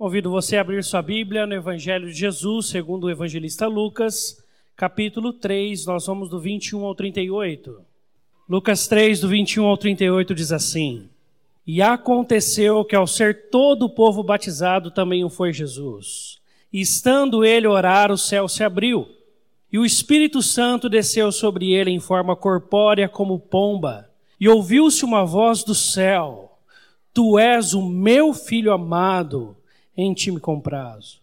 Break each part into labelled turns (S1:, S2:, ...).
S1: Convido você a abrir sua Bíblia no Evangelho de Jesus, segundo o evangelista Lucas, capítulo 3, nós vamos do 21 ao 38. Lucas 3, do 21 ao 38 diz assim: E aconteceu que ao ser todo o povo batizado, também o foi Jesus. E estando ele orar, o céu se abriu, e o Espírito Santo desceu sobre ele em forma corpórea como pomba, e ouviu-se uma voz do céu: Tu és o meu filho amado em time com prazo.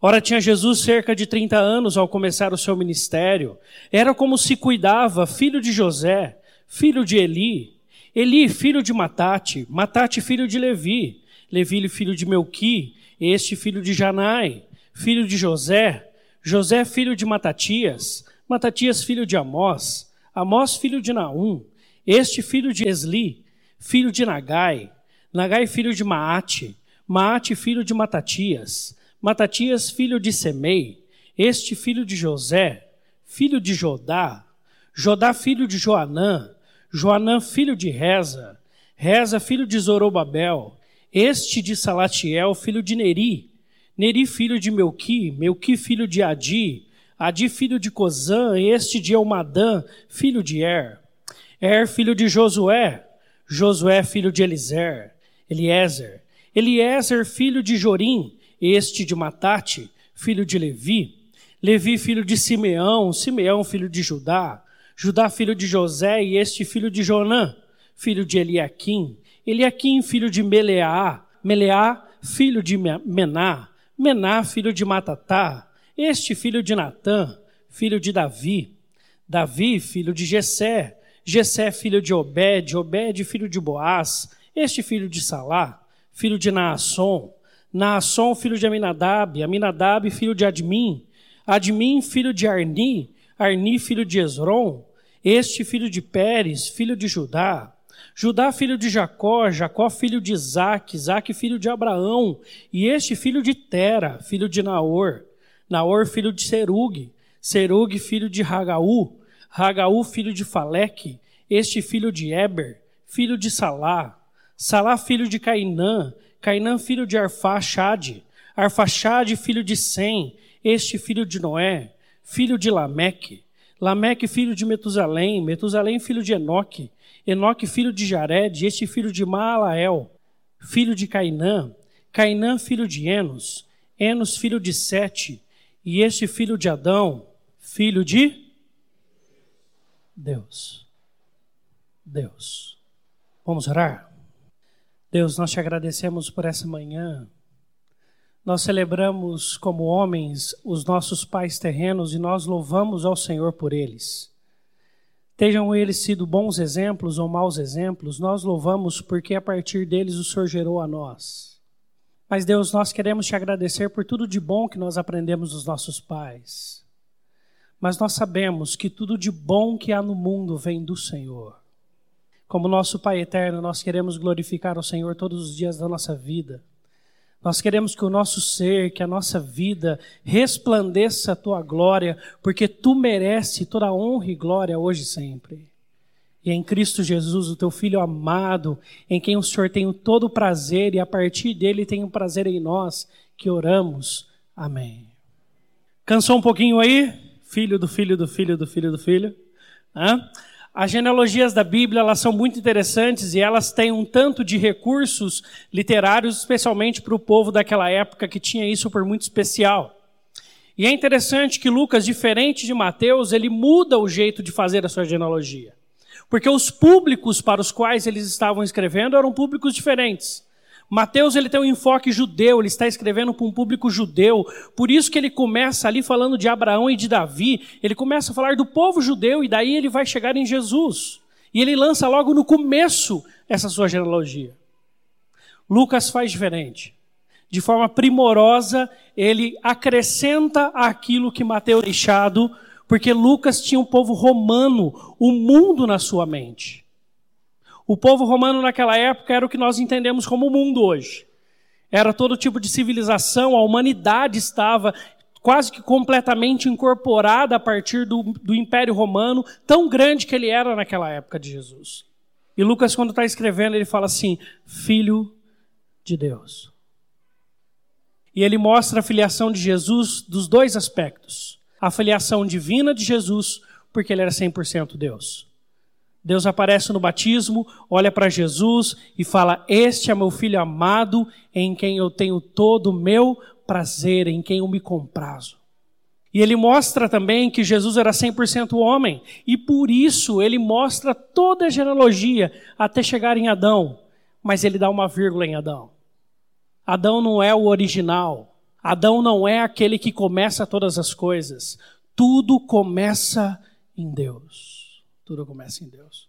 S1: Ora, tinha Jesus cerca de 30 anos ao começar o seu ministério. Era como se cuidava, filho de José, filho de Eli, Eli, filho de Matate, Matate, filho de Levi, Levi, filho de Melqui, este filho de Janai, filho de José, José, filho de Matatias, Matatias, filho de Amós, Amós, filho de Naum, este filho de Esli, filho de Nagai, Nagai, filho de Maate, Maate, filho de Matatias, Matatias, filho de Semei, este filho de José, filho de Jodá, Jodá, filho de Joanã, Joanã, filho de Reza, Reza, filho de Zorobabel, este de Salatiel, filho de Neri, Neri, filho de Melqui, Melqui, filho de Adi, Adi, filho de Cozã, este de Elmadã, filho de Er, Er, filho de Josué, Josué, filho de Elizer, Eliezer, Eliezer, filho de Jorim, este de Matate, filho de Levi, Levi, filho de Simeão, Simeão, filho de Judá, Judá, filho de José, e este filho de Jonã, filho de Eliaquim, Eliaquim, filho de Meleá, Meleá, filho de Mená, Mená, filho de Matatá, este filho de Natã, filho de Davi, Davi, filho de Jessé, Jessé, filho de Obed, Obed, filho de Boaz, este filho de Salá, filho de Naasson, Naasson, filho de Aminadab, Aminadab, filho de Admin, Admin, filho de Arni, Arni, filho de Esron, este filho de Pérez, filho de Judá, Judá, filho de Jacó, Jacó, filho de Isaac, Isaac, filho de Abraão, e este filho de Tera, filho de Naor, Naor, filho de Serug, Serug, filho de Hagaú, Hagaú, filho de Faleque, este filho de Eber, filho de Salá, Salá, filho de Cainã, Cainã, filho de Arfaxade, Arfaxade, filho de Sem, este filho de Noé, filho de Lameque, Lameque, filho de Metusalém, Metusalém, filho de Enoque, Enoque, filho de Jared, este filho de Maalael, filho de Cainã, Cainã, filho de Enos, Enos, filho de Sete, e este filho de Adão, filho de Deus. Deus. Vamos orar? Deus, nós te agradecemos por essa manhã. Nós celebramos como homens os nossos pais terrenos e nós louvamos ao Senhor por eles. Tenham eles sido bons exemplos ou maus exemplos, nós louvamos porque a partir deles o Senhor gerou a nós. Mas Deus, nós queremos te agradecer por tudo de bom que nós aprendemos dos nossos pais. Mas nós sabemos que tudo de bom que há no mundo vem do Senhor. Como nosso Pai eterno, nós queremos glorificar o Senhor todos os dias da nossa vida. Nós queremos que o nosso ser, que a nossa vida resplandeça a tua glória, porque tu merece toda a honra e glória hoje e sempre. E em Cristo Jesus, o teu Filho amado, em quem o Senhor tem todo o prazer e a partir dele tem o um prazer em nós, que oramos. Amém. Cansou um pouquinho aí? Filho do filho do filho do filho do filho? Hã? As genealogias da Bíblia elas são muito interessantes e elas têm um tanto de recursos literários, especialmente para o povo daquela época que tinha isso por muito especial. E é interessante que Lucas, diferente de Mateus, ele muda o jeito de fazer a sua genealogia. Porque os públicos para os quais eles estavam escrevendo eram públicos diferentes. Mateus ele tem um enfoque judeu, ele está escrevendo para um público judeu, por isso que ele começa ali falando de Abraão e de Davi, ele começa a falar do povo judeu e daí ele vai chegar em Jesus. E ele lança logo no começo essa sua genealogia. Lucas faz diferente. De forma primorosa, ele acrescenta aquilo que Mateus deixado, porque Lucas tinha um povo romano, o mundo na sua mente. O povo romano naquela época era o que nós entendemos como o mundo hoje. Era todo tipo de civilização, a humanidade estava quase que completamente incorporada a partir do, do Império Romano, tão grande que ele era naquela época de Jesus. E Lucas, quando está escrevendo, ele fala assim: Filho de Deus. E ele mostra a filiação de Jesus dos dois aspectos. A filiação divina de Jesus, porque ele era 100% Deus. Deus aparece no batismo, olha para Jesus e fala: Este é meu filho amado, em quem eu tenho todo o meu prazer, em quem eu me comprazo. E ele mostra também que Jesus era 100% homem, e por isso ele mostra toda a genealogia até chegar em Adão, mas ele dá uma vírgula em Adão. Adão não é o original. Adão não é aquele que começa todas as coisas. Tudo começa em Deus. Tudo começa em Deus.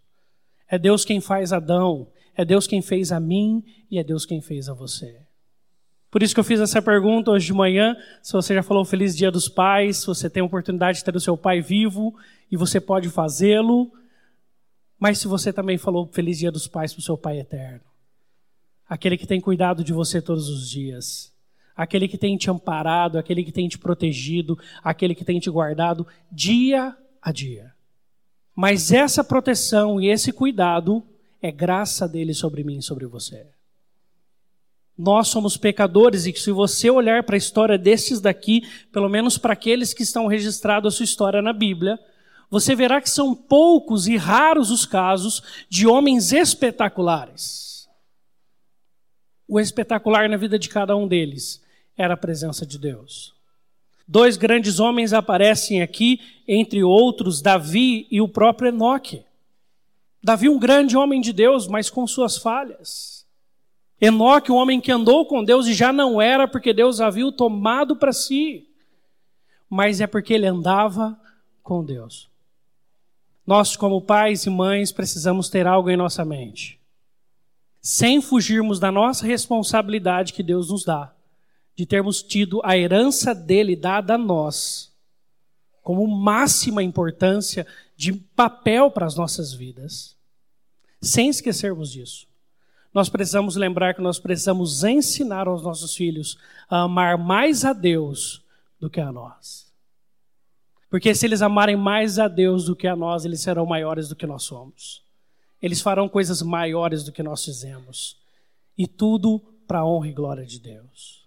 S1: É Deus quem faz Adão, é Deus quem fez a mim e é Deus quem fez a você. Por isso que eu fiz essa pergunta hoje de manhã. Se você já falou Feliz Dia dos Pais, se você tem a oportunidade de ter o seu pai vivo e você pode fazê-lo. Mas se você também falou Feliz Dia dos Pais para o seu pai eterno aquele que tem cuidado de você todos os dias, aquele que tem te amparado, aquele que tem te protegido, aquele que tem te guardado dia a dia. Mas essa proteção e esse cuidado é graça dele sobre mim e sobre você. Nós somos pecadores e se você olhar para a história destes daqui, pelo menos para aqueles que estão registrados a sua história na Bíblia, você verá que são poucos e raros os casos de homens espetaculares o espetacular na vida de cada um deles era a presença de Deus. Dois grandes homens aparecem aqui, entre outros, Davi e o próprio Enoque. Davi, um grande homem de Deus, mas com suas falhas. Enoque, um homem que andou com Deus e já não era porque Deus havia o tomado para si, mas é porque ele andava com Deus. Nós, como pais e mães, precisamos ter algo em nossa mente sem fugirmos da nossa responsabilidade que Deus nos dá, de termos tido a herança dele dada a nós, como máxima importância de papel para as nossas vidas, sem esquecermos disso. Nós precisamos lembrar que nós precisamos ensinar aos nossos filhos a amar mais a Deus do que a nós. Porque se eles amarem mais a Deus do que a nós, eles serão maiores do que nós somos eles farão coisas maiores do que nós fizemos. E tudo para a honra e glória de Deus.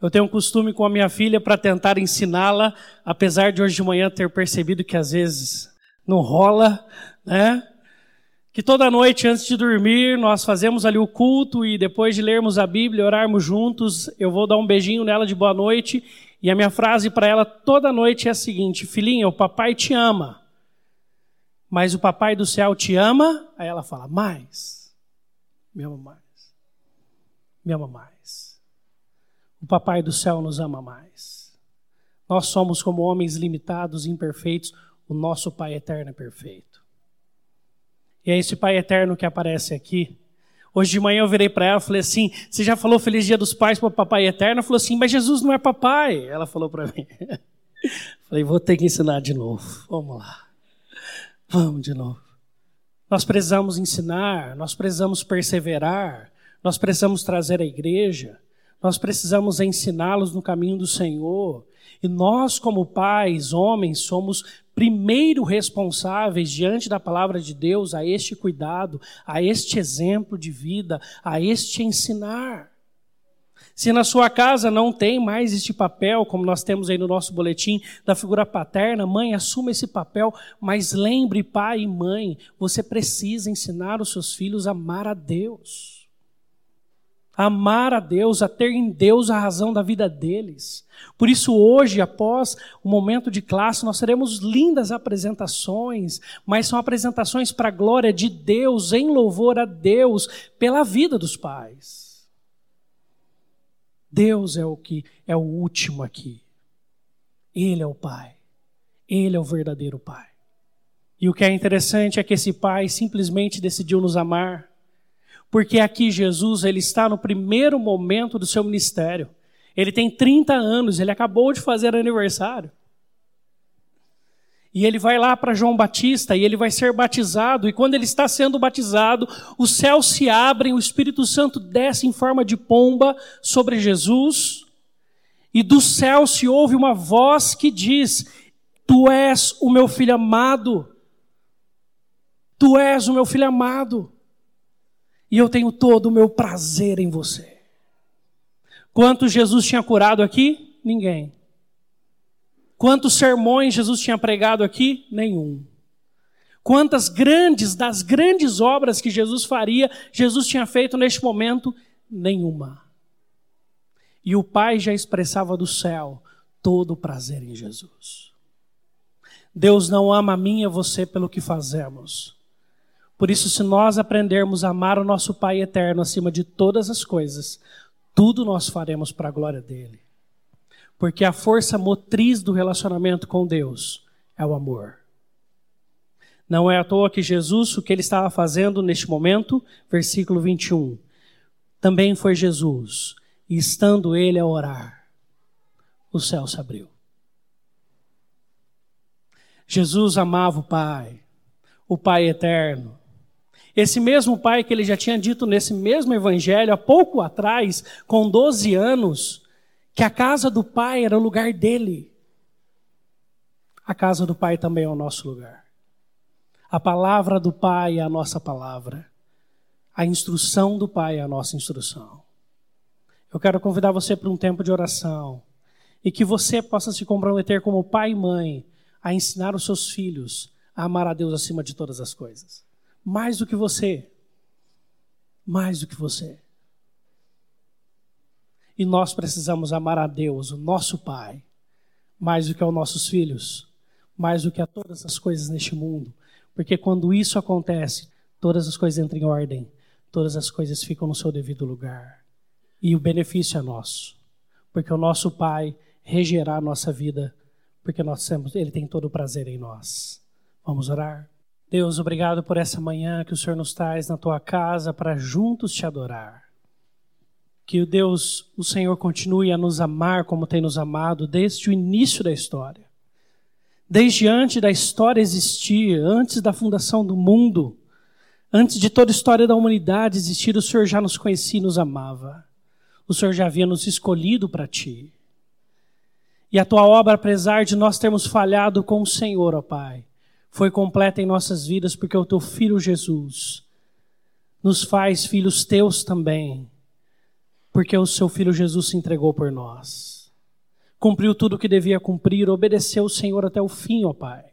S1: Eu tenho um costume com a minha filha para tentar ensiná-la, apesar de hoje de manhã ter percebido que às vezes não rola, né? Que toda noite antes de dormir nós fazemos ali o culto e depois de lermos a Bíblia, orarmos juntos, eu vou dar um beijinho nela de boa noite e a minha frase para ela toda noite é a seguinte: Filhinha, o papai te ama mas o papai do céu te ama? Aí ela fala, mais. Me ama mais. Me ama mais. O papai do céu nos ama mais. Nós somos como homens limitados, imperfeitos, o nosso pai eterno é perfeito. E é esse pai eterno que aparece aqui. Hoje de manhã eu virei para ela e falei assim: Você já falou Feliz Dia dos Pais para o papai eterno? Ela falou assim: Mas Jesus não é papai. Ela falou para mim. falei: Vou ter que ensinar de novo. Vamos lá. Vamos de novo. Nós precisamos ensinar, nós precisamos perseverar, nós precisamos trazer a igreja, nós precisamos ensiná-los no caminho do Senhor. E nós, como pais, homens, somos primeiro responsáveis diante da palavra de Deus a este cuidado, a este exemplo de vida, a este ensinar. Se na sua casa não tem mais este papel, como nós temos aí no nosso boletim, da figura paterna, mãe, assuma esse papel, mas lembre, pai e mãe, você precisa ensinar os seus filhos a amar a Deus. Amar a Deus, a ter em Deus a razão da vida deles. Por isso, hoje, após o momento de classe, nós teremos lindas apresentações, mas são apresentações para a glória de Deus, em louvor a Deus, pela vida dos pais. Deus é o que é o último aqui. Ele é o Pai. Ele é o verdadeiro Pai. E o que é interessante é que esse Pai simplesmente decidiu nos amar, porque aqui Jesus ele está no primeiro momento do seu ministério. Ele tem 30 anos, ele acabou de fazer aniversário. E ele vai lá para João Batista e ele vai ser batizado. E quando ele está sendo batizado, os céus se abrem, o Espírito Santo desce em forma de pomba sobre Jesus. E do céu se ouve uma voz que diz: Tu és o meu filho amado. Tu és o meu filho amado. E eu tenho todo o meu prazer em você. Quantos Jesus tinha curado aqui? Ninguém. Quantos sermões Jesus tinha pregado aqui? Nenhum. Quantas grandes, das grandes obras que Jesus faria, Jesus tinha feito neste momento? Nenhuma. E o Pai já expressava do céu todo o prazer em Jesus. Deus não ama a mim e você pelo que fazemos. Por isso, se nós aprendermos a amar o nosso Pai eterno acima de todas as coisas, tudo nós faremos para a glória dele. Porque a força motriz do relacionamento com Deus é o amor. Não é à toa que Jesus, o que ele estava fazendo neste momento, versículo 21, também foi Jesus, e estando ele a orar, o céu se abriu. Jesus amava o Pai, o Pai eterno. Esse mesmo Pai que ele já tinha dito nesse mesmo evangelho há pouco atrás, com 12 anos, que a casa do Pai era o lugar dele. A casa do Pai também é o nosso lugar. A palavra do Pai é a nossa palavra. A instrução do Pai é a nossa instrução. Eu quero convidar você para um tempo de oração e que você possa se comprometer como pai e mãe a ensinar os seus filhos a amar a Deus acima de todas as coisas. Mais do que você. Mais do que você. E nós precisamos amar a Deus, o nosso Pai, mais do que aos nossos filhos, mais do que a todas as coisas neste mundo, porque quando isso acontece, todas as coisas entram em ordem, todas as coisas ficam no seu devido lugar. E o benefício é nosso, porque o nosso Pai regerá a nossa vida, porque nós temos, Ele tem todo o prazer em nós. Vamos orar? Deus, obrigado por essa manhã que o Senhor nos traz na tua casa para juntos te adorar. Que o Deus, o Senhor, continue a nos amar como tem nos amado desde o início da história. Desde antes da história existir, antes da fundação do mundo, antes de toda a história da humanidade existir, o Senhor já nos conhecia e nos amava. O Senhor já havia nos escolhido para ti. E a tua obra, apesar de nós termos falhado com o Senhor, ó Pai, foi completa em nossas vidas, porque o teu filho Jesus nos faz filhos teus também, porque o seu filho Jesus se entregou por nós cumpriu tudo o que devia cumprir, obedeceu o Senhor até o fim, ó Pai.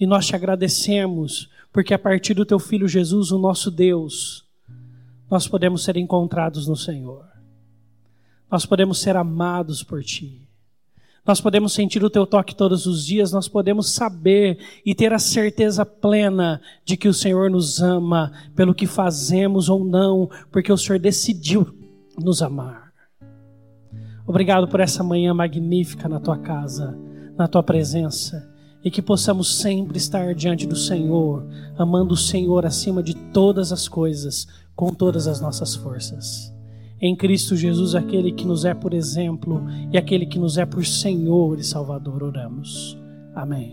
S1: E nós te agradecemos, porque a partir do teu filho Jesus, o nosso Deus, nós podemos ser encontrados no Senhor. Nós podemos ser amados por ti. Nós podemos sentir o teu toque todos os dias, nós podemos saber e ter a certeza plena de que o Senhor nos ama pelo que fazemos ou não, porque o Senhor decidiu nos amar. Obrigado por essa manhã magnífica na tua casa, na tua presença, e que possamos sempre estar diante do Senhor, amando o Senhor acima de todas as coisas, com todas as nossas forças. Em Cristo Jesus, aquele que nos é por exemplo e aquele que nos é por Senhor e Salvador, oramos. Amém.